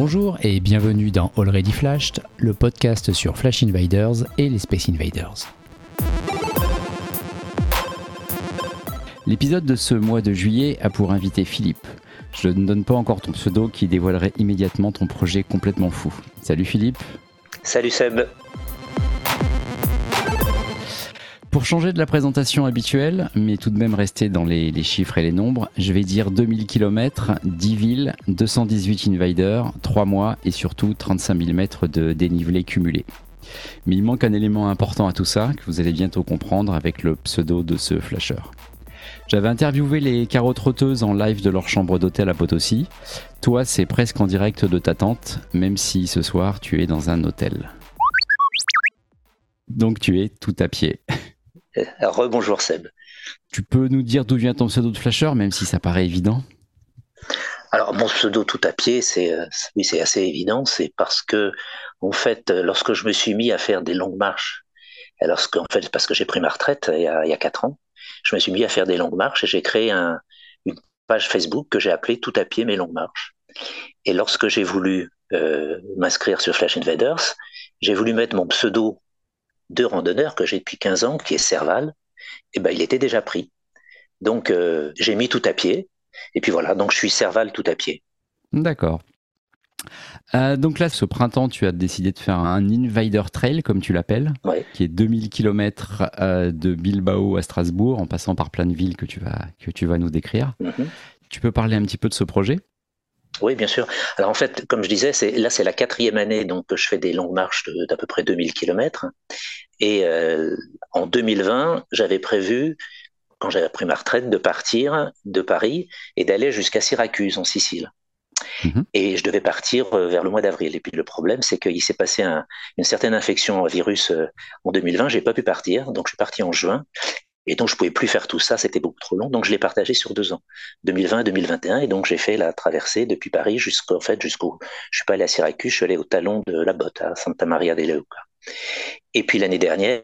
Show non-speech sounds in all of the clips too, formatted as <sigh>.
Bonjour et bienvenue dans Already Flashed, le podcast sur Flash Invaders et les Space Invaders. L'épisode de ce mois de juillet a pour invité Philippe. Je ne donne pas encore ton pseudo qui dévoilerait immédiatement ton projet complètement fou. Salut Philippe. Salut Seb. Pour changer de la présentation habituelle, mais tout de même rester dans les, chiffres et les nombres, je vais dire 2000 km, 10 villes, 218 invaders, 3 mois et surtout 35 000 mètres de dénivelé cumulé. Mais il manque un élément important à tout ça que vous allez bientôt comprendre avec le pseudo de ce flasher. J'avais interviewé les carottes en live de leur chambre d'hôtel à Potosi. Toi, c'est presque en direct de ta tente, même si ce soir tu es dans un hôtel. Donc tu es tout à pied. <laughs> Euh, <laughs> rebonjour Seb. Tu peux nous dire d'où vient ton pseudo de flasher, même si ça paraît évident alors mon pseudo tout à pied, c'est euh, oui, c'est assez évident, c'est parce que en fait, euh, lorsque je me suis mis à faire des longues marches, lorsque en fait parce que j'ai pris ma retraite il y a, il y a quatre ans, je me suis mis à faire des longues marches et j'ai créé un, une page Facebook que j'ai appelée Tout à pied mes longues marches. Et lorsque j'ai voulu euh, m'inscrire sur Flash Invaders, j'ai voulu mettre mon pseudo de randonneur que j'ai depuis 15 ans, qui est Serval, et ben il était déjà pris. Donc euh, j'ai mis tout à pied, et puis voilà, donc je suis Serval tout à pied. D'accord. Euh, donc là, ce printemps, tu as décidé de faire un Invader Trail, comme tu l'appelles, qui est 2000 km euh, de Bilbao à Strasbourg, en passant par plein de villes que tu vas, que tu vas nous décrire. Mhm. Tu peux parler un petit peu de ce projet? Oui, bien sûr. Alors en fait, comme je disais, c'est, là c'est la quatrième année donc que je fais des longues marches d'à peu près 2000 km. Et euh, en 2020, j'avais prévu, quand j'avais pris ma retraite, de partir de Paris et d'aller jusqu'à Syracuse en Sicile. Mhm. Et je devais partir euh, vers le mois d'avril. Et puis le problème, c'est qu'il s'est passé une certaine infection au virus euh, en 2020. J'ai pas pu partir, donc je suis parti en juin. Et donc, je pouvais plus faire tout ça, c'était beaucoup trop long. Donc, je l'ai partagé sur deux ans, 2020 et 2021. Et donc, j'ai fait la traversée depuis Paris jusqu'au, fait, jusqu'au, je suis pas allé à Syracuse, je suis allé au talon de la botte, à Santa Maria de Leuca. Et puis, l'année dernière,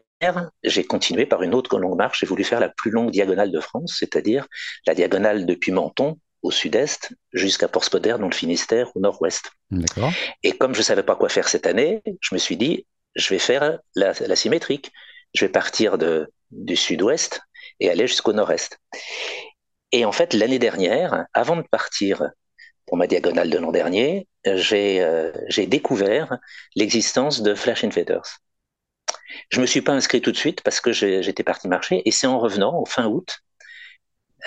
j'ai continué par une autre longue marche. J'ai voulu faire la plus longue diagonale de France, c'est-à-dire la diagonale depuis Menton, au sud-est, jusqu'à Port-Spoder, dans le Finistère, au nord-ouest. D'accord. Et comme je savais pas quoi faire cette année, je me suis dit, je vais faire la, la symétrique. Je vais partir de, du sud-ouest et aller jusqu'au nord-est. Et en fait, l'année dernière, avant de partir pour ma diagonale de l'an dernier, j'ai euh, découvert l'existence de Flash Invaders. Je me suis pas inscrit tout de suite parce que j'étais parti marcher et c'est en revenant au fin août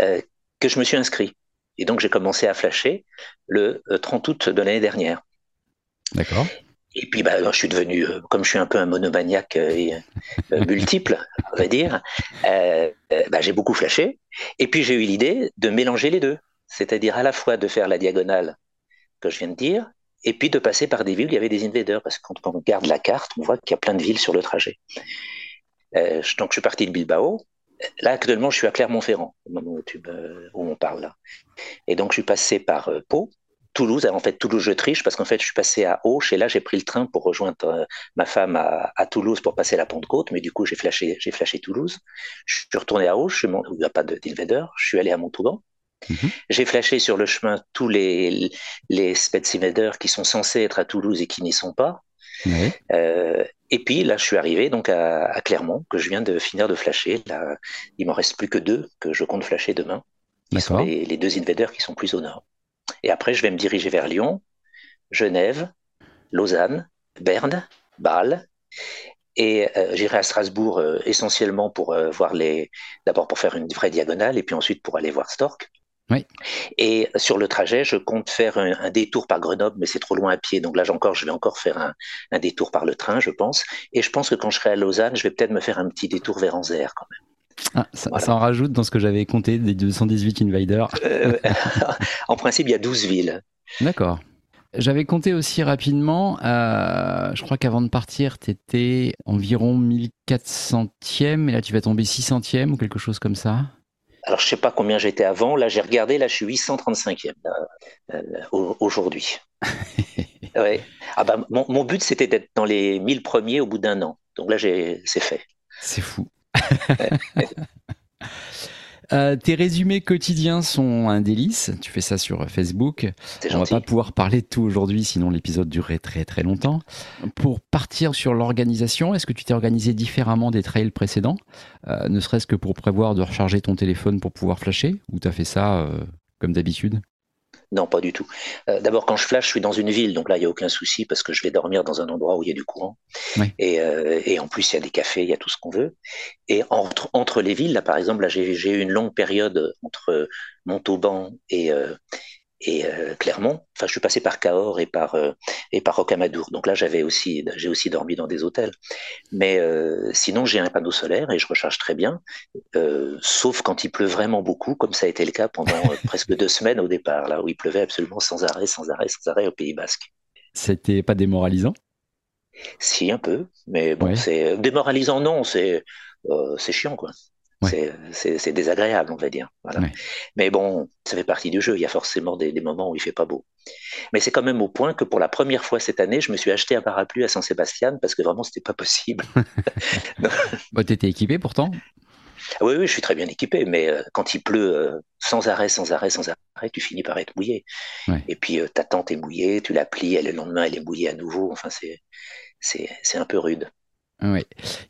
euh, que je me suis inscrit. Et donc j'ai commencé à flasher le 30 euh, août de l'année dernière. D'accord. Et puis, bah, je suis devenu, euh, comme je suis un peu un monomaniaque euh, euh, <laughs> multiple, on va dire, bah, j'ai beaucoup flashé. Et puis, j'ai eu l'idée de mélanger les deux. C'est-à-dire à la fois de faire la diagonale que je viens de dire, et puis de passer par des villes où il y avait des invaders. Parce que quand on regarde la carte, on voit qu'il y a plein de villes sur le trajet. donc, je suis parti de Bilbao. Là, actuellement, je suis à Clermont-Ferrand, au moment où, où on parle là. Et donc, je suis passé par Pau, Toulouse. En fait, Toulouse, je triche parce qu'en fait, je suis passé à Auch et là, j'ai pris le train pour rejoindre euh, ma femme à, Toulouse pour passer la Pente-Côte. Mais du coup, j'ai flashé, j'ai flashé Toulouse. Je suis retourné à Auch, où il n'y a pas d'invader. Je suis allé à Montauban. Mhm. J'ai flashé sur le chemin tous les, les invaders qui sont censés être à Toulouse et qui n'y sont pas. Euh, et puis là, je suis arrivé donc à, Clermont, que je viens de finir de flasher. Là, il m'en reste plus que deux que je compte flasher demain. Qui sont les, les, deux invaders qui sont plus au nord. Et après, je vais me diriger vers Lyon, Genève, Lausanne, Berne, Bâle. Et euh, j'irai à Strasbourg euh, essentiellement pour euh, voir les, d'abord pour faire une vraie diagonale et puis ensuite pour aller voir Stork. Oui. Et sur le trajet, je compte faire un, détour par Grenoble, mais c'est trop loin à pied. Donc là, encore, je vais encore faire un, un, détour par le train, je pense. Et je pense que quand je serai à Lausanne, je vais peut-être me faire un petit détour vers Anzer quand même. Ah, ça, en rajoute dans ce que j'avais compté des 218 invaders. Euh, <laughs> en principe, il y a 12 villes. D'accord. J'avais compté aussi rapidement, euh, je crois qu'avant de partir, tu étais environ 1400e, et là tu vas tomber 600e ou quelque chose comme ça Alors je sais pas combien j'étais avant, là j'ai regardé, là je suis 835e euh, aujourd'hui. <laughs> ouais. ah bah, mon, mon but c'était d'être dans les 1000 premiers au bout d'un an, donc là c'est fait. C'est fou. <laughs> Euh, tes résumés quotidiens sont un délice. Tu fais ça sur Facebook. On va pas pouvoir parler de tout aujourd'hui, sinon l'épisode durerait très très longtemps. Pour partir sur l'organisation, est-ce que tu t'es organisé différemment des trails précédents? Euh, Ne serait-ce que pour prévoir de recharger ton téléphone pour pouvoir flasher? Ou tu as fait ça euh, comme d'habitude? Non, pas du tout. Euh, d'abord, quand je flash, je suis dans une ville, donc là, il n'y a aucun souci parce que je vais dormir dans un endroit où il y a du courant. Euh, et, en plus, il y a des cafés, il y a tout ce qu'on veut. Et entre, entre les villes, là, par exemple, là, j'ai eu une longue période entre Montauban et, euh, et euh, Clermont. Enfin, je suis passé par Cahors et par euh, et par Rocamadour. Donc là, j'avais aussi j'ai aussi dormi dans des hôtels. Mais euh, sinon, j'ai un panneau solaire et je recharge très bien, sauf quand il pleut vraiment beaucoup, comme ça a été le cas pendant <laughs> presque deux semaines au départ, là où il pleuvait absolument sans arrêt, sans arrêt, sans arrêt au Pays Basque. C'était pas démoralisant? Si un peu, mais bon, c'est démoralisant non, c'est c'est chiant quoi. C'est désagréable, on va dire. Mais bon, ça fait partie du jeu. Il y a forcément des, moments où il fait pas beau. Mais c'est quand même au point que pour la première fois cette année, je me suis acheté un parapluie à Saint-Sébastien parce que vraiment, c'était pas possible. <laughs> bah, tu étais équipé pourtant oui, oui, je suis très bien équipé, mais euh, quand il pleut euh, sans arrêt, sans arrêt, sans arrêt, tu finis par être mouillé. Et puis euh, ta tente est mouillée, tu la plies, et le lendemain, elle est mouillée à nouveau. Enfin, c'est un peu rude. Oui.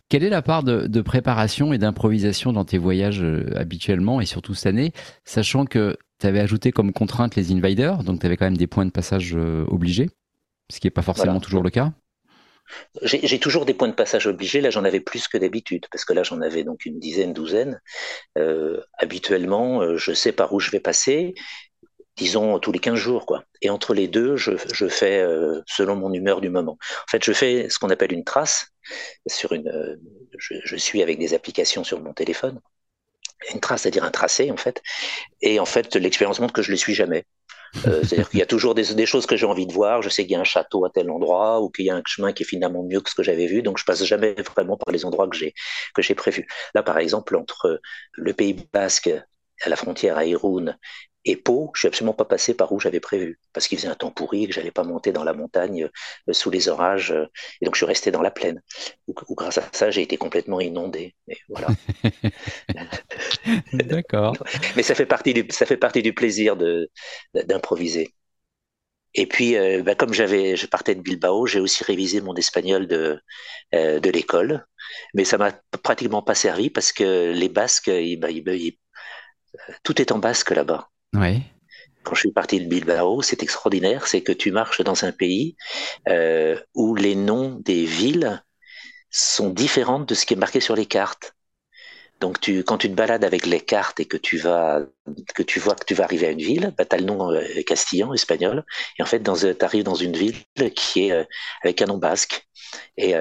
Quelle est la part de, préparation et d'improvisation dans tes voyages euh, habituellement et surtout cette année, sachant que tu avais ajouté comme contrainte les invaders, donc tu avais quand même des points de passage euh, obligés, ce qui n'est pas forcément toujours le cas? J'ai toujours des points de passage obligés. Là, j'en avais plus que d'habitude, parce que là, j'en avais donc une dizaine, douzaine. Euh, habituellement, je sais par où je vais passer disons tous les 15 jours quoi. Et entre les deux, je, je fais euh, selon mon humeur du moment. En fait, je fais ce qu'on appelle une trace sur une euh, je, suis avec des applications sur mon téléphone. Une trace, c'est-à-dire un tracé en fait. Et en fait, l'expérience montre que je le suis jamais. Euh, c'est-à-dire qu'il y a toujours des, des choses que j'ai envie de voir. Je sais qu'il y a un château à tel endroit ou qu'il y a un chemin qui est finalement mieux que ce que j'avais vu. Donc, je passe jamais vraiment par les endroits que j'ai que j'ai prévus. Là, par exemple, entre le Pays Basque à la frontière à Irun et Pau, je suis absolument pas passé par où j'avais prévu, parce qu'il faisait un temps pourri, que j'allais pas monter dans la montagne euh, sous les orages, euh, et donc je suis resté dans la plaine. Ou, grâce à ça, j'ai été complètement inondé. voilà. <laughs> D'accord. <laughs> Mais ça fait partie du, ça fait partie du plaisir de d'improviser. Et puis, euh, bah, comme j'avais, je partais de Bilbao, j'ai aussi révisé mon espagnol de de l'école, mais ça m'a pratiquement pas servi parce que les Basques, bah, tout est en basque là-bas. Quand je suis parti de Bilbao, c'est extraordinaire, c'est que tu marches dans un pays euh, où les noms des villes sont différents de ce qui est marqué sur les cartes. Donc, tu, quand tu te balades avec les cartes et que tu vas, que tu vois que tu vas arriver à une ville, bah, tu as le nom euh, castillan, espagnol, et en fait, tu arrives dans une ville qui est euh, avec un nom basque. Et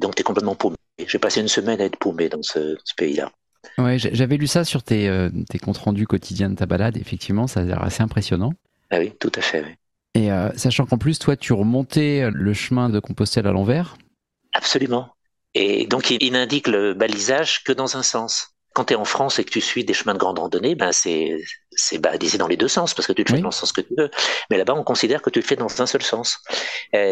donc, tu es complètement paumé. J'ai passé une semaine à être paumé dans ce pays-là. Ouais, j'avais lu ça sur tes, euh, tes, comptes rendus quotidiens de ta balade. Effectivement, ça a l'air assez impressionnant. Ah oui, tout à fait. Et euh, sachant qu'en plus, toi, tu remontais le chemin de Compostelle à l'envers Absolument. Et donc, il, n'indique le balisage que dans un sens. Quand tu es en France et que tu suis des chemins de grande randonnée, ben c'est balisé dans les deux sens parce que tu le fais dans le sens que tu veux. Mais là-bas, on considère que tu le fais dans un seul sens.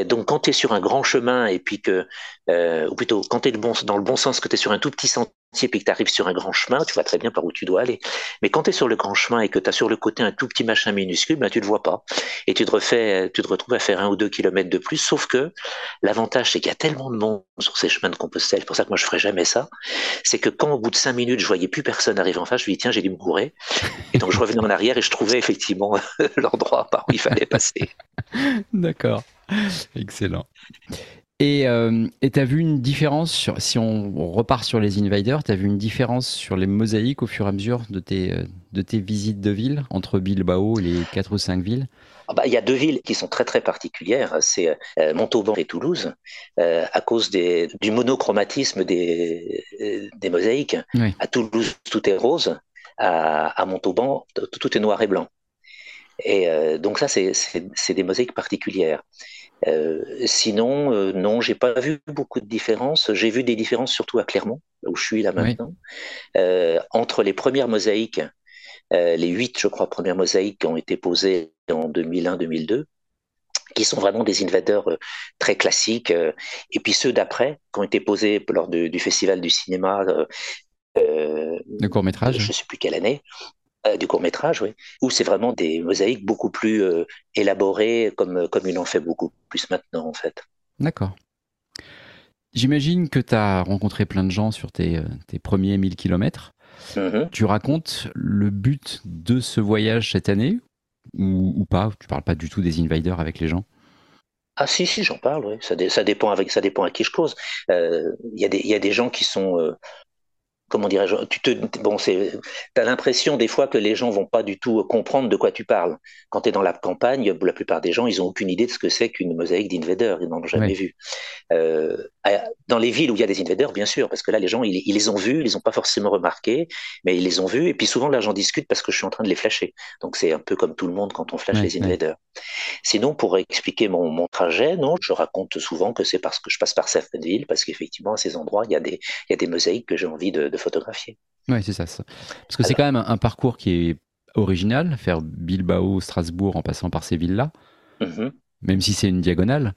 Donc, quand tu es sur un grand chemin et puis que, ou plutôt, quand tu es dans le bon sens, que tu es sur un tout petit sentier et que tu arrives sur un grand chemin, tu vois très bien par où tu dois aller. Mais quand tu es sur le grand chemin et que tu as sur le côté un tout petit machin minuscule, ben, tu ne le vois pas. Et tu te, refais, tu te retrouves à faire un ou deux kilomètres de plus, sauf que l'avantage, c'est qu'il y a tellement de monde sur ces chemins de Compostelle, c'est pour ça que moi je ferais jamais ça, c'est que quand au bout de cinq minutes, je voyais plus personne arriver en face, je me dis, tiens, j'ai dû me courir. Et donc je revenais en arrière et je trouvais effectivement <laughs> l'endroit par où il fallait passer. D'accord. Excellent. Et euh, tu as vu une différence, sur, si on repart sur les invaders, tu as vu une différence sur les mosaïques au fur et à mesure de tes, euh, de tes visites de ville entre Bilbao et les quatre ou cinq villes? Ah bah, il y a deux villes qui sont très très particulières, c'est euh, Montauban et Toulouse, euh, à cause des, du monochromatisme des, des mosaïques. À Toulouse, tout est rose, à, à Montauban, tout est noir et blanc. Et donc ça, c'est des mosaïques particulières. Euh, sinon, euh, non, j'ai pas vu beaucoup de différences. J'ai vu des différences surtout à Clermont, où je suis là maintenant, euh, entre les premières mosaïques, euh, les huit, je crois, premières mosaïques qui ont été posées en 2001-2002, qui sont vraiment des invaders euh, très classiques, et puis ceux d'après, qui ont été posés lors de, du festival du cinéma de court métrage. Je ne sais plus quelle année. Du court métrage, oui. Où c'est vraiment des mosaïques beaucoup plus élaborées, comme, comme il en fait beaucoup plus maintenant, en fait. D'accord. J'imagine que tu as rencontré plein de gens sur tes, tes premiers 1000 km. Mm-hmm. Tu racontes le but de ce voyage cette année ou, pas? Tu parles pas du tout des invaders avec les gens? Ah si si j'en parle oui ça, ça, dépend avec ça dépend à qui je cause euh, il y a des il y a des gens qui sont euh, comment dirais-je, tu te, bon, c'est, as l'impression des fois que les gens vont pas du tout comprendre de quoi tu parles. Quand tu es dans la campagne, la plupart des gens, ils ont aucune idée de ce que c'est qu'une mosaïque d'invaders, ils n'en ont jamais vu. Euh, dans les villes où il y a des invaders, bien sûr, parce que là, les gens, ils, les ont vus, ils les ont pas forcément remarqués, mais ils les ont vus, et puis souvent, là, j'en discute parce que je suis en train de les flasher. Donc, c'est un peu comme tout le monde quand on flash les invaders. Sinon, pour expliquer mon, mon, trajet, non, je raconte souvent que c'est parce que je passe par certaines villes, parce qu'effectivement, à ces endroits, il y a des, il y a des mosaïques que j'ai envie de, photographier. Oui, c'est ça, Parce que c'est quand même un, parcours qui est original, faire Bilbao, Strasbourg en passant par ces villes-là, mm-hmm. même si c'est une diagonale.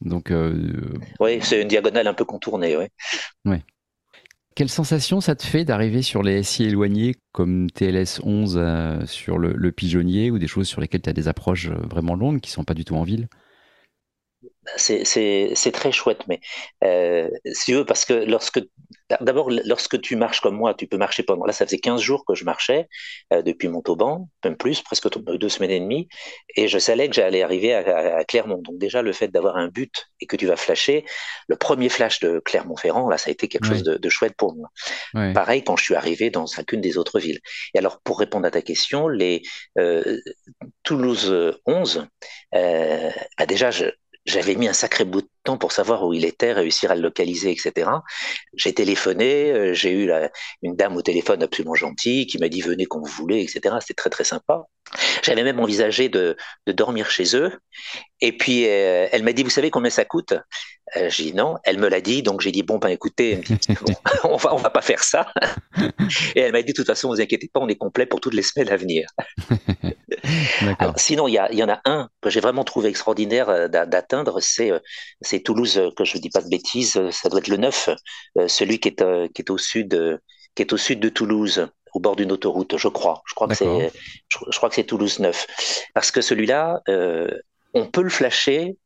Donc, euh, Oui, c'est une diagonale un peu contournée, oui. Ouais. Quelle sensation ça te fait d'arriver sur les SI éloignés comme TLS 11 euh, sur le, le, pigeonnier ou des choses sur lesquelles tu as des approches euh, vraiment longues qui sont pas du tout en ville? C'est très chouette, mais euh, si tu veux, parce que lorsque d'abord lorsque tu marches comme moi, tu peux marcher pendant. Là, ça faisait 15 jours que je marchais euh, depuis Montauban, même plus, presque deux semaines et demie, et je savais que j'allais arriver à, Clermont. Donc déjà, le fait d'avoir un but et que tu vas flasher, le premier flash de Clermont-Ferrand, là, ça a été quelque chose de, chouette pour moi. Pareil quand je suis arrivé dans chacune des autres villes. Et alors, pour répondre à ta question, les euh, Toulouse 11, euh, bah déjà, je, j'avais mis un sacré bout de temps pour savoir où il était, réussir à le localiser, etc. J'ai téléphoné, euh, j'ai eu une dame au téléphone absolument gentille qui m'a dit venez quand vous voulez, etc. C'était très très sympa. J'avais même envisagé de, dormir chez eux. Et puis euh, elle m'a dit vous savez combien ça coûte? Euh, J'ai dit non. Elle me l'a dit, donc j'ai dit bon ben écoutez, <laughs> on va on va pas faire ça. <laughs> Et elle m'a dit de toute façon vous inquiétez pas, on est complet pour toutes les semaines à venir. <laughs> sinon il y, y en a un que j'ai vraiment trouvé extraordinaire d'atteindre, c'est c'est Toulouse, euh, que je ne dis pas de bêtises, euh, ça doit être le 9, euh, celui qui est, qui est au sud, qui est au sud de Toulouse, au bord d'une autoroute, je crois. Je crois que c'est, je, crois que c'est Toulouse 9, parce que celui-là, on peut le flasher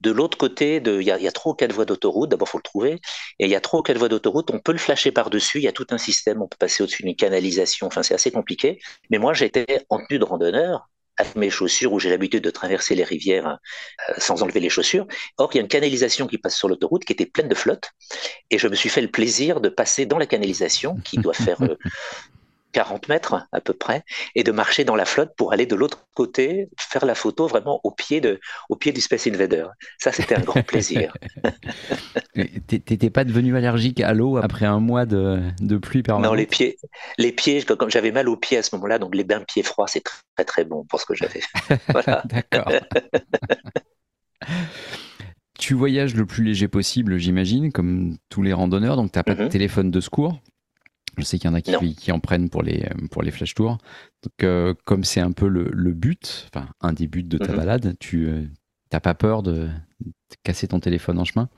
de l'autre côté, il y, a, ou quatre voies d'autoroute, d'abord faut le trouver, et il y a ou quatre voies d'autoroute, on peut le flasher par-dessus, il y a tout un système, on peut passer au-dessus d'une canalisation, enfin c'est assez compliqué. Mais moi j'étais en tenue de randonneur, avec mes chaussures où j'ai l'habitude de traverser les rivières euh, sans enlever les chaussures. Or, il y a une canalisation qui passe sur l'autoroute qui était pleine de flotte et je me suis fait le plaisir de passer dans la canalisation qui doit faire euh, <laughs> 40 mètres à peu près, et de marcher dans la flotte pour aller de l'autre côté, faire la photo vraiment au pied, de, au pied du Space Invader. Ça, c'était un grand <laughs> plaisir. T'étais pas devenu allergique à l'eau après un mois de, de pluie permanente? Non, les pieds, les pieds comme j'avais mal aux pieds à ce moment-là, donc les bains de pieds froids, c'est très très bon pour ce que j'avais. <laughs> D'accord. <laughs> tu voyages le plus léger possible, j'imagine, comme tous les randonneurs, donc tu n'as pas de mhm. téléphone de secours? Je sais qu'il y en a qui, qui, en prennent pour les, pour les flash tours. Donc, euh, comme c'est un peu le, le, but, enfin, un des buts de ta mhm. balade, tu n'as euh, pas peur de, casser ton téléphone en chemin?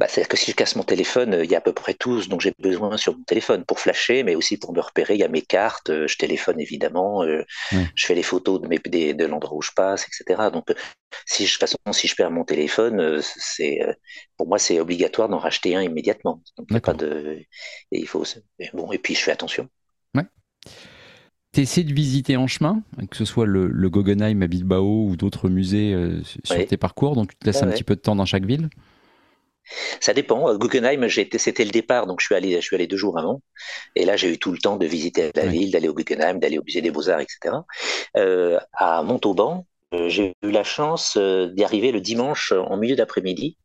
Bah, C'est-à-dire que si je casse mon téléphone, il y a à peu près tous dont j'ai besoin sur mon téléphone pour flasher, mais aussi pour me repérer. Il y a mes cartes, euh, je téléphone évidemment, je fais les photos de, mes, de l'endroit où je passe, etc. Donc, si je, de toute façon, si je perds mon téléphone, c'est pour moi, c'est obligatoire d'en racheter un immédiatement. Donc, pas de. Et il faut. Bon, et puis je fais attention. Ouais. Tu essaies de visiter en chemin, que ce soit le, le Guggenheim à Bilbao ou d'autres musées euh, sur tes parcours, donc tu te laisses un petit peu de temps dans chaque ville? Ça dépend. Guggenheim, c'était le départ, donc je suis allé, je suis allé deux jours avant. Et là, j'ai eu tout le temps de visiter la ville, d'aller au Guggenheim, d'aller au musée des Beaux-Arts, etc. Euh, à Montauban, euh, j'ai eu la chance d'y arriver le dimanche en milieu d'après-midi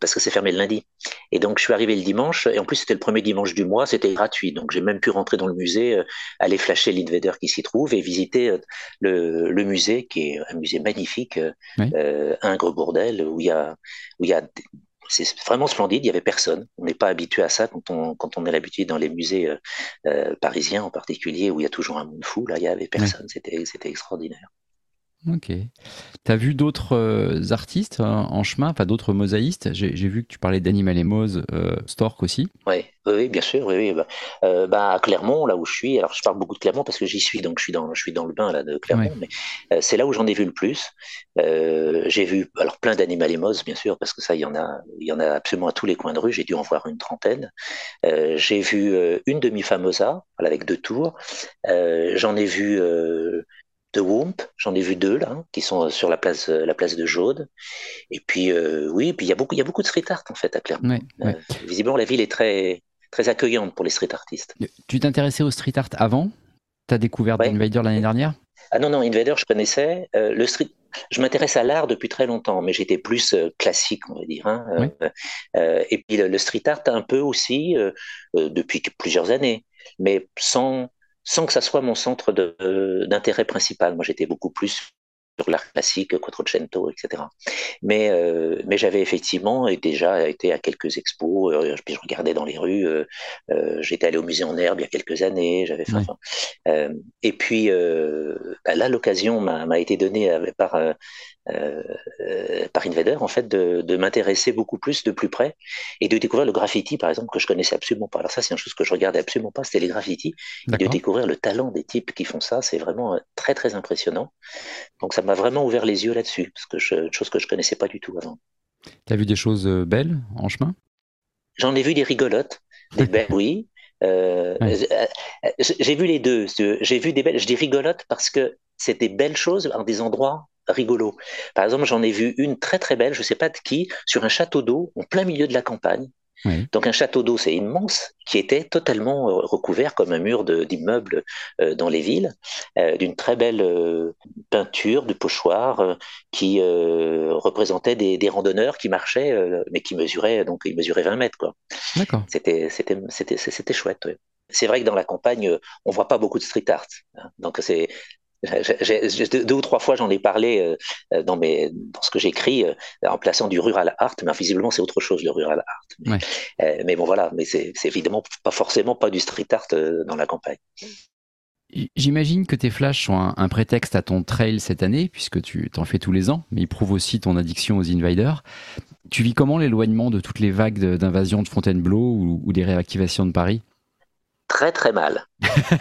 parce que c'est fermé le lundi. Et donc je suis arrivé le dimanche, et en plus c'était le premier dimanche du mois, c'était gratuit. Donc j'ai même pu rentrer dans le musée, euh, aller flasher l'invader qui s'y trouve et visiter euh, le, musée, qui est un musée magnifique, euh, Ingres Bourdel, où il y a, où il y a c'est vraiment splendide, il y avait personne. On n'est pas habitué à ça quand on, quand on est l'habitude dans les musées parisiens en particulier, où il y a toujours un monde fou. Là, il y avait personne, c'était, c'était extraordinaire. Ok. Tu as vu d'autres euh, artistes en chemin, enfin d'autres mosaïstes? J'ai vu que tu parlais d'Animal et Mose, euh, Stork aussi. Ouais, oui, bien sûr. Oui, oui. Bah, euh, bah, à Clermont, là où je suis, alors je parle beaucoup de Clermont parce que j'y suis, donc je suis dans, je suis dans le bain là, de Clermont, mais c'est là où j'en ai vu le plus. j'ai vu alors plein d'Animal et Mose, bien sûr, parce que ça, il y en a, il y en a absolument à tous les coins de rue. J'ai dû en voir une trentaine. j'ai vu une demi-famosa, avec deux tours. J'en ai vu de Womp, j'en ai vu deux là, qui sont sur la place, euh, la place de Jaude. Et puis euh, oui, puis il y a beaucoup, il y a beaucoup de street art en fait à Clermont. Euh, visiblement, la ville est très, très accueillante pour les street artistes. Tu t'intéressais au street art avant? Tu as découvert Invader l'année dernière? Ah non non, Invader, je connaissais. le street, je m'intéresse à l'art depuis très longtemps, mais j'étais plus classique, on va dire. Hein. et puis le, street art un peu aussi depuis plusieurs années, mais sans sans que ça soit mon centre d'intérêt principal. Moi, j'étais beaucoup plus sur l'art classique, Quattrocento, etc. Mais, euh, mais j'avais effectivement déjà été à quelques expos, euh, puis je regardais dans les rues, euh, j'étais allé au musée en herbe il y a quelques années, j'avais fait, et puis bah là, l'occasion m'a été donnée par euh, euh, par Invader, en fait, de, de m'intéresser beaucoup plus de plus près et de découvrir le graffiti, par exemple, que je connaissais absolument pas. Alors ça, c'est une chose que je regardais absolument pas, c'était les graffitis. Et de découvrir le talent des types qui font ça, c'est vraiment euh, très, très impressionnant. Donc ça m'a vraiment ouvert les yeux là-dessus, parce que je, une chose que je connaissais pas du tout avant. Tu as vu des choses belles en chemin? J'en ai vu des rigolotes, des <laughs> belles, oui. Euh, J'ai vu les deux. J'ai vu des belles. Je dis rigolotes parce que c'est des belles choses en des endroits rigolo. Par exemple, j'en ai vu une très très belle, je ne sais pas de qui, sur un château d'eau en plein milieu de la campagne. Donc un château d'eau, c'est immense, qui était totalement euh, recouvert comme un mur d'immeubles euh, dans les villes, euh, d'une très belle peinture de pochoir qui représentait des, randonneurs qui marchaient, mais qui mesuraient donc ils mesuraient 20 mètres quoi. C'était c'était c'était c'était chouette. C'est vrai que dans la campagne, on voit pas beaucoup de street art. Hein. Donc c'est deux ou trois fois, j'en ai parlé euh, dans, mes, dans ce que j'écris euh, en plaçant du rural art, mais visiblement c'est autre chose le rural art. Mais, euh, mais bon voilà, mais c'est évidemment pas forcément pas du street art dans la campagne. J'imagine que tes flashs sont un, prétexte à ton trail cette année, puisque tu t'en fais tous les ans, mais ils prouvent aussi ton addiction aux invaders. Tu vis comment l'éloignement de toutes les vagues d'invasion de Fontainebleau ou, ou des réactivations de Paris? Très très mal.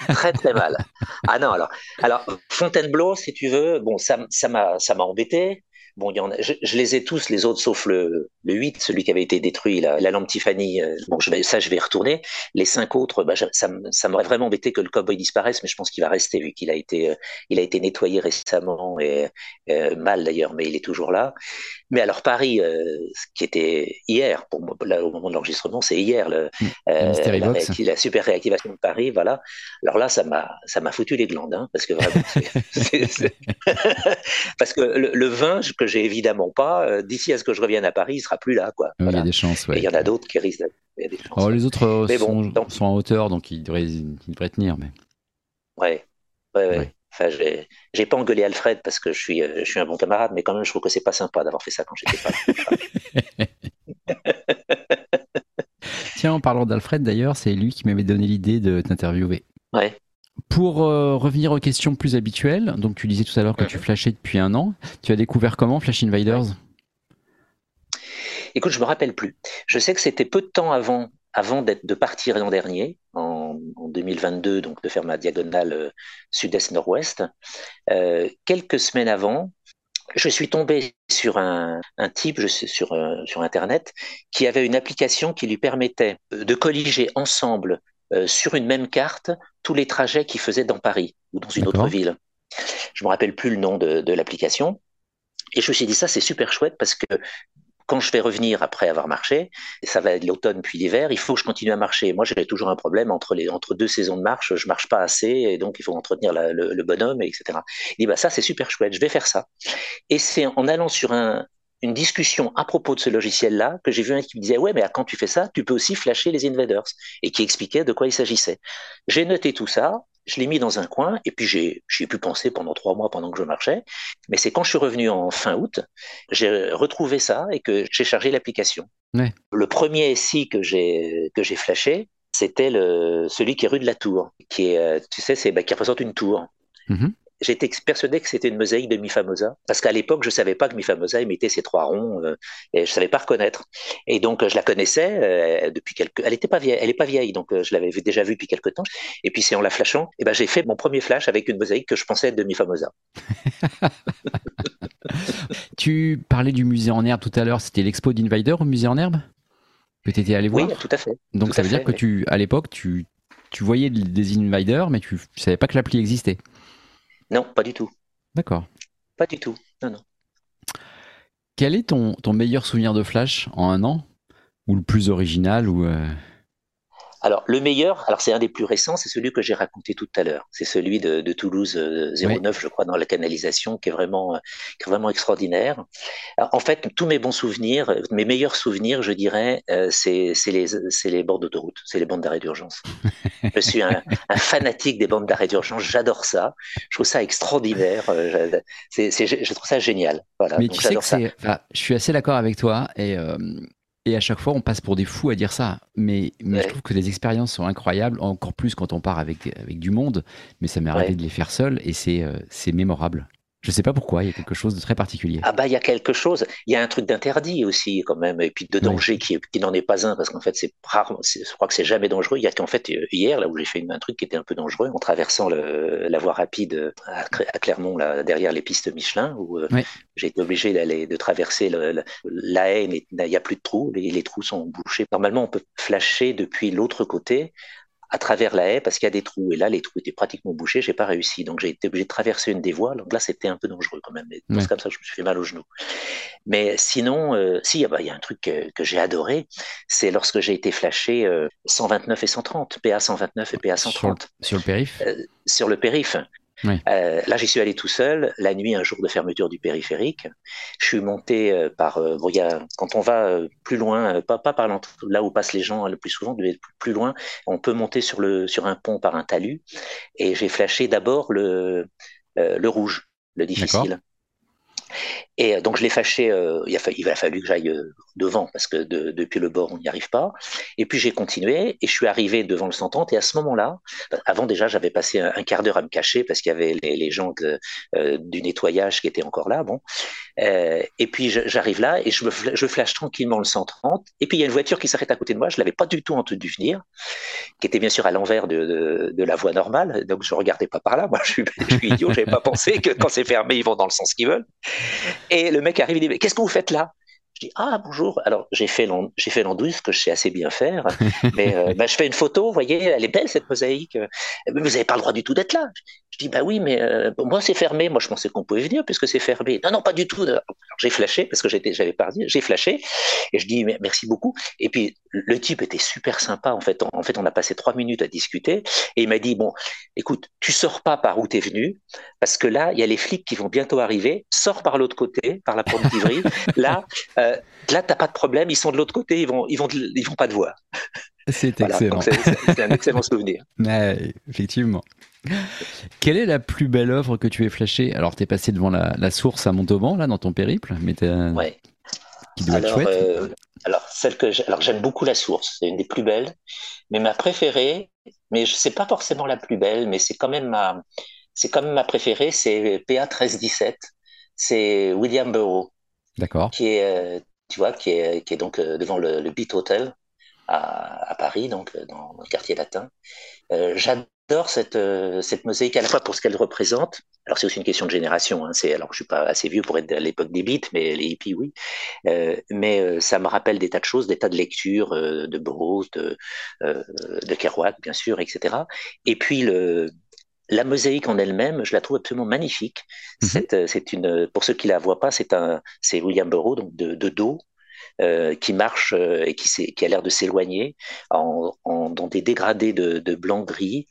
très très mal. <laughs> Ah non, alors, alors Fontainebleau, si tu veux, bon, ça m'a ça m'a embêté. Bon, il y en a, je, les ai tous, les autres, sauf le, le 8, celui qui avait été détruit, la, la lampe Tiffany. Euh, bon, je ça, je vais y retourner. Les cinq autres, bah, ça, ça m'aurait vraiment embêté que le cowboy disparaisse, mais je pense qu'il va rester, vu qu'il a été, euh, il a été nettoyé récemment et euh, mal d'ailleurs, mais il est toujours là. Mais alors Paris, ce qui était hier, pour moi, là, au moment de l'enregistrement, c'est hier le, euh, la, super réactivation de Paris, voilà. Alors là, ça m'a, ça m'a foutu les glandes, hein, parce que vraiment, <laughs> <laughs> parce que le, le, vin que j'ai évidemment pas, euh, d'ici à ce que je revienne à Paris, il sera plus là, quoi. Il y a des chances, ouais. Et il y en a d'autres qui risquent. Alors, les autres sont, sont, en hauteur, donc ils devraient, ils devraient tenir, mais. Ouais, ouais, ouais. ouais. Enfin, j'ai pas engueulé Alfred parce que je suis, euh, je suis un bon camarade, mais quand même, je trouve que c'est pas sympa d'avoir fait ça quand j'étais pas <laughs> Tiens, en parlant d'Alfred, d'ailleurs, c'est lui qui m'avait donné l'idée de t'interviewer. Ouais. Pour euh, revenir aux questions plus habituelles, donc tu disais tout à l'heure que tu flashais depuis un an. Tu as découvert comment Flash Invaders? Écoute, je me rappelle plus. Je sais que c'était peu de temps avant avant de partir l'an dernier, en, 2022, donc de faire ma diagonale euh, sud-est-nord-ouest, euh, quelques semaines avant, je suis tombé sur un, type je sais, sur, euh, sur Internet qui avait une application qui lui permettait de colliger ensemble sur une même carte tous les trajets qu'il faisait dans Paris ou dans une autre ville. Je me rappelle plus le nom de, de l'application. Et je me suis dit, ça, c'est super chouette parce que quand je vais revenir après avoir marché, et ça va être l'automne puis l'hiver, il faut que je continue à marcher. Moi, j'ai toujours un problème entre les entre deux saisons de marche, je marche pas assez et donc il faut entretenir le, bonhomme, etc. Il dit bah ça c'est super chouette, je vais faire ça. Et c'est en allant sur un, une discussion à propos de ce logiciel-là que j'ai vu un qui me disait ouais mais quand tu fais ça, tu peux aussi flasher les invaders et qui expliquait de quoi il s'agissait. J'ai noté tout ça je l'ai mis dans un coin et puis j'ai pu penser pendant trois mois pendant que je marchais. Mais c'est quand je suis revenu en fin août, j'ai retrouvé ça et que j'ai chargé l'application. Le premier SI que j'ai que j'ai flashé, c'était le celui qui est rue de la Tour, qui est, tu sais, c'est bah, qui représente une tour. Mm-hmm. J'étais persuadé que c'était une mosaïque de Mifamosa, parce qu'à l'époque, je savais pas que Mifamosa émettait ces trois ronds, euh, et je savais pas reconnaître. Et donc, je la connaissais euh, depuis quelques. Elle était pas vieille, elle est pas vieille, donc je l'avais déjà vue depuis quelques temps. Et puis, c'est en la flashant, et ben, j'ai fait mon premier flash avec une mosaïque que je pensais être de Mifamosa. <laughs> tu parlais du musée en herbe tout à l'heure. C'était l'expo d'Invider au musée en herbe? Que tu étais allé voir? Oui, tout à fait. Donc, ça veut dire que tu, à l'époque, tu tu voyais des invaders, mais tu ne savais pas que l'appli existait. Non, pas du tout. D'accord. Pas du tout. Non, non. Quel est ton, ton meilleur souvenir de Flash en un an? Ou le plus original ou euh, alors, le meilleur, alors c'est un des plus récents, c'est celui que j'ai raconté tout à l'heure. C'est celui de, Toulouse 09, euh, je crois, dans la canalisation, qui est vraiment, qui est vraiment extraordinaire. en fait, tous mes bons souvenirs, mes meilleurs souvenirs, je dirais, euh, c'est les, les bords d'autoroute, c'est les bandes d'arrêt d'urgence. je suis un, fanatique des bandes d'arrêt d'urgence, j'adore ça. Je trouve ça extraordinaire. Euh, je, trouve ça génial. Voilà, Mais tu sais que je suis assez d'accord avec toi et et à chaque fois, on passe pour des fous à dire ça. Mais, mais je trouve que les expériences sont incroyables, encore plus quand on part avec, avec du monde. Mais ça m'est arrivé de les faire seul et c'est euh, c'est mémorable. Je ne sais pas pourquoi, il y a quelque chose de très particulier. Ah bah il y a quelque chose, il y a un truc d'interdit aussi quand même, et puis de danger qui, qui n'en est pas un, parce qu'en fait c'est rare, je crois que c'est jamais dangereux. Il y a qu'en fait hier, là où j'ai fait un truc qui était un peu dangereux, en traversant le, la voie rapide à, Clermont, là, derrière les pistes Michelin, où euh, j'ai été obligé d'aller de traverser le, la haine, il n'y a plus de trous, les, les trous sont bouchés. Normalement on peut flasher depuis l'autre côté à travers la haie parce qu'il y a des trous. Et là, les trous étaient pratiquement bouchés, j'ai pas réussi. Donc j'ai été obligé de traverser une des voies. Donc là, c'était un peu dangereux quand même. C'est comme ça je me suis fait mal au genou. Mais sinon, euh, si, ah bah, il y a un truc que, j'ai adoré, c'est lorsque j'ai été flashé 129 euh, et 130, PA 129 et PA 130. Sur, le périph' euh, Sur le périph'. Euh, là, j'y suis allé tout seul, la nuit, un jour de fermeture du périphérique. Je suis monté euh, par. Euh, quand on va plus loin, pas, pas par là où passent les gens le plus souvent, mais plus loin, on peut monter sur, le, sur un pont par un talus. Et j'ai flashé d'abord le, le rouge, le difficile. Et donc je l'ai fâché, il, a, il, a, fallu que j'aille devant parce que depuis le bord on n'y arrive pas. Et puis j'ai continué et je suis arrivé devant le 130 et à ce moment-là, avant déjà j'avais passé un, quart d'heure à me cacher parce qu'il y avait les, gens euh, du nettoyage qui étaient encore là. Bon, euh, et puis j'arrive là et je, je flash tranquillement le 130 et puis il y a une voiture qui s'arrête à côté de moi. Je l'avais pas du tout entendu venir, qui était bien sûr à l'envers de, de, la voie normale. Donc je regardais pas par là. Moi je suis, je suis idiot, j'avais pas pensé que quand c'est fermé ils vont dans le sens qu'ils veulent. Et le mec arrive et dit qu'est-ce que vous faites là? Dis ah bonjour. Alors j'ai fait j'ai fait l'andouille, ce que je sais assez bien faire, <laughs> mais euh, bah, je fais une photo. Vous voyez, elle est belle cette mosaïque. Mais vous n'avez pas le droit du tout d'être là. Je dis bah oui, mais euh, moi c'est fermé. Moi je pensais qu'on pouvait venir puisque c'est fermé. Non non pas du tout. J'ai flashé parce que j'avais pas dit. J'ai flashé et je dis merci beaucoup. Et puis le type était super sympa en fait. En fait on a passé trois minutes à discuter et il m'a dit bon écoute tu sors pas par où tu es venu parce que là il y a les flics qui vont bientôt arriver. Sors par l'autre côté par la porte d'Ivry. <laughs> là euh, là t'as pas de problème. Ils sont de l'autre côté. Ils vont ils vont ils vont pas te voir. C'est excellent. C'est un excellent souvenir. <laughs> effectivement. Quelle est la plus belle œuvre que tu aies flashée? Alors, tu es passé devant la, source à Montauban, là, dans ton périple, mais ouais. qui doit alors, être chouette. Euh, alors, celle que alors j'aime beaucoup la source, c'est une des plus belles, mais ma préférée, mais je sais pas forcément la plus belle, mais c'est quand même ma, c'est quand même ma préférée, c'est PA 1317, c'est William Burroughs. D'accord. Qui est, euh, tu vois, qui est, qui est donc euh, devant le, le Beat Hotel à, à, Paris, donc dans le quartier latin. Euh, J'adore cette, euh, cette mosaïque à la fois pour ce qu'elle représente. Alors c'est aussi une question de génération. Hein. C'est alors je suis pas assez vieux pour être à l'époque des beats, mais les hippies oui. Euh, mais euh, ça me rappelle des tas de choses, des tas de lectures euh, de Burroughs, de, de Kerouac bien sûr, etc. Et puis le la mosaïque en elle-même, je la trouve absolument magnifique. Mm-hmm. C'est une, pour ceux qui la voient pas, c'est un, c'est William Burroughs donc de, de dos euh, qui marche euh, et qui, qui a l'air de s'éloigner en, dans des dégradés de, de blanc-gris.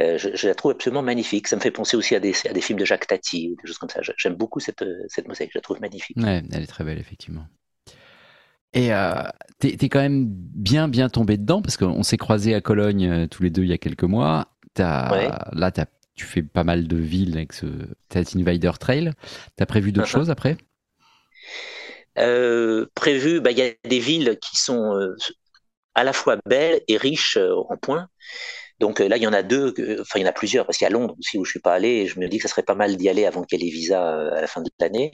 Euh, je, la trouve absolument magnifique. Ça me fait penser aussi à des, à des films de Jacques Tati ou des choses comme ça. J'aime beaucoup cette, cette mosaïque, je la trouve magnifique. Ouais, elle est très belle, effectivement. Et euh, t'es es quand même bien, bien tombé dedans parce qu'on s'est croisés à Cologne tous les deux il y a quelques mois. As, Là, as, tu fais pas mal de villes avec ce Invader Trail. T'as prévu d'autres uh-huh. choses après? Euh, prévu, bah, il y a des villes qui sont euh, à la fois belles et riches euh, en points. Donc là, il y en a deux, enfin il y en a plusieurs, parce qu'il y a Londres aussi où je suis pas allé, et je me dis que ça serait pas mal d'y aller avant qu'il y ait les visas à la fin de l'année.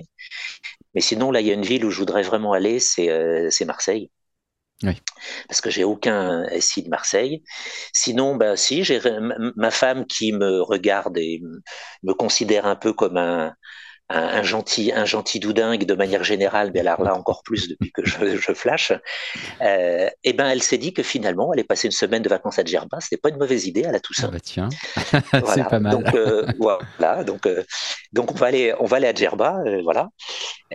Mais sinon, là, il y a une ville où je voudrais vraiment aller, c'est Marseille. Oui. Parce que j'ai aucun SI de Marseille. Sinon, bah, si, j'ai ma femme qui me regarde et me considère un peu comme un, un, gentil, un gentil doudingue de manière générale, mais alors là encore plus depuis que je, je flash, euh, et ben elle s'est dit que finalement, elle est passée une semaine de vacances à Djerba, c'était pas une mauvaise idée à la Toussaint. Ah bah tiens, <laughs> c'est pas mal. Donc euh, voilà, donc euh, donc on va aller, on va aller à Djerba, voilà.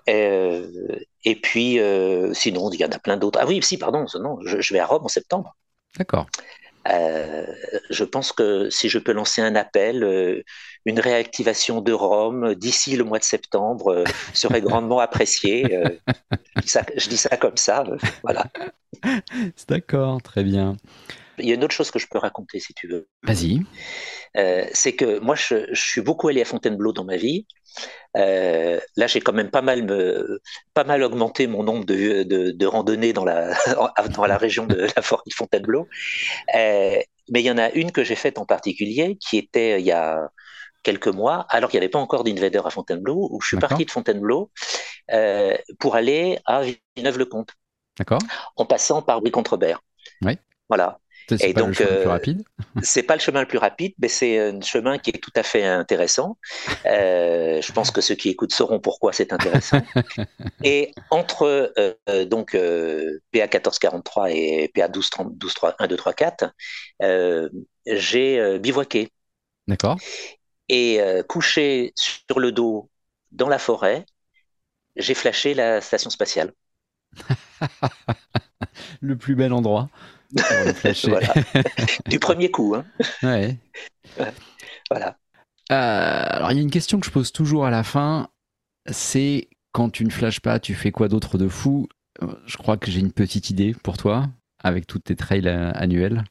et puis sinon, il y en a plein d'autres. Ah oui, si, pardon, non, je, je vais à Rome en septembre. D'accord. Euh, je pense que si je peux lancer un appel, euh, une réactivation de Rome d'ici le mois de septembre euh, <laughs> serait grandement appréciée. je, dis ça, comme ça, voilà. <laughs> D'accord, très bien. Il y a une autre chose que je peux raconter si tu veux. Vas-y. C'est que moi, je, je, suis beaucoup allé à Fontainebleau dans ma vie. Euh, là, j'ai quand même pas mal, me, pas mal augmenté mon nombre de, de, de randonnées dans la, <laughs> dans la région de la forêt de Fontainebleau. Euh, mais il y en a une que j'ai faite en particulier qui était il y a quelques mois, alors qu'il n'y avait pas encore d'Invader à Fontainebleau, où je suis parti de Fontainebleau euh, pour aller à Villeneuve-le-Comte. D'accord. En passant par Brie-Contrebert. Oui. Voilà. C'est pas donc, le chemin le plus rapide C'est pas le chemin le plus rapide, mais c'est un chemin qui est tout à fait intéressant. Euh, je pense que ceux qui écoutent sauront pourquoi c'est intéressant. <laughs> et entre euh, donc euh, PA 1443 et PA 12, 30, 12 3, 1, 2, 3, 4, j'ai bivouaqué. D'accord. Et couché sur le dos dans la forêt, j'ai flashé la station spatiale. <laughs> le plus bel endroit. <laughs> <laughs> du premier coup. Hein. Ouais. voilà. Euh, alors, il y a une question que je pose toujours à la fin c'est quand tu ne flashes pas, tu fais quoi d'autre de fou? Euh, Je crois que j'ai une petite idée pour toi, avec toutes tes trails euh, annuels.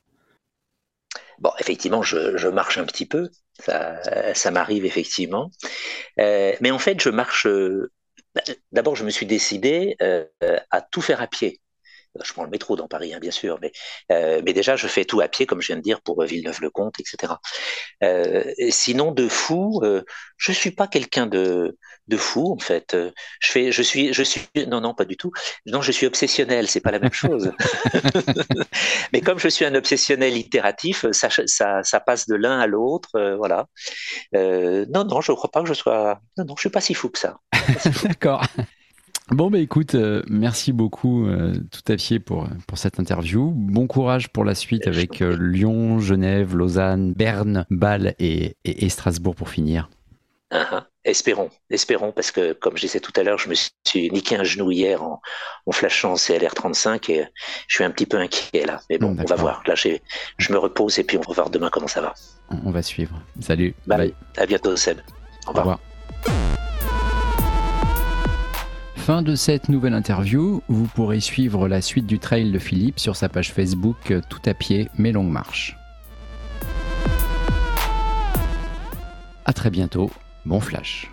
Bon, effectivement, je, marche un petit peu. Ça, m'arrive effectivement. mais en fait, je marche. D'abord, je me suis décidé à tout faire à pied je prends le métro dans Paris, hein, bien sûr, mais, euh, mais déjà, je fais tout à pied, comme je viens de dire, pour Villeneuve-le-Comte, etc. Euh, sinon, de fou, euh, je suis pas quelqu'un de, de fou, en fait. Je fais, je suis, je suis, non, non, pas du tout. Non, je suis obsessionnel, c'est pas la même chose. <laughs> <laughs> mais comme je suis un obsessionnel itératif, ça, ça, ça passe de l'un à l'autre, voilà. non, non, je crois pas que je sois, non, non, je suis pas si fou que ça. <laughs> D'accord. Bon, bah écoute, euh, merci beaucoup euh, tout à pied pour, pour cette interview. Bon courage pour la suite avec euh, Lyon, Genève, Lausanne, Berne, Bâle et, et, Strasbourg pour finir. Ah. espérons, espérons, parce que comme je disais tout à l'heure, je me suis niqué un genou hier en, en flashant CLR 35 et je suis un petit peu inquiet là. Mais bon, on va voir. Là, je me repose et puis on va voir demain comment ça va. On va suivre. Salut. bye. À bientôt, Seb. Au revoir. Au revoir. Fin de cette nouvelle interview, vous pourrez suivre la suite du trail de Philippe sur sa page Facebook Tout à pied mais longue marche. A très bientôt, bon flash.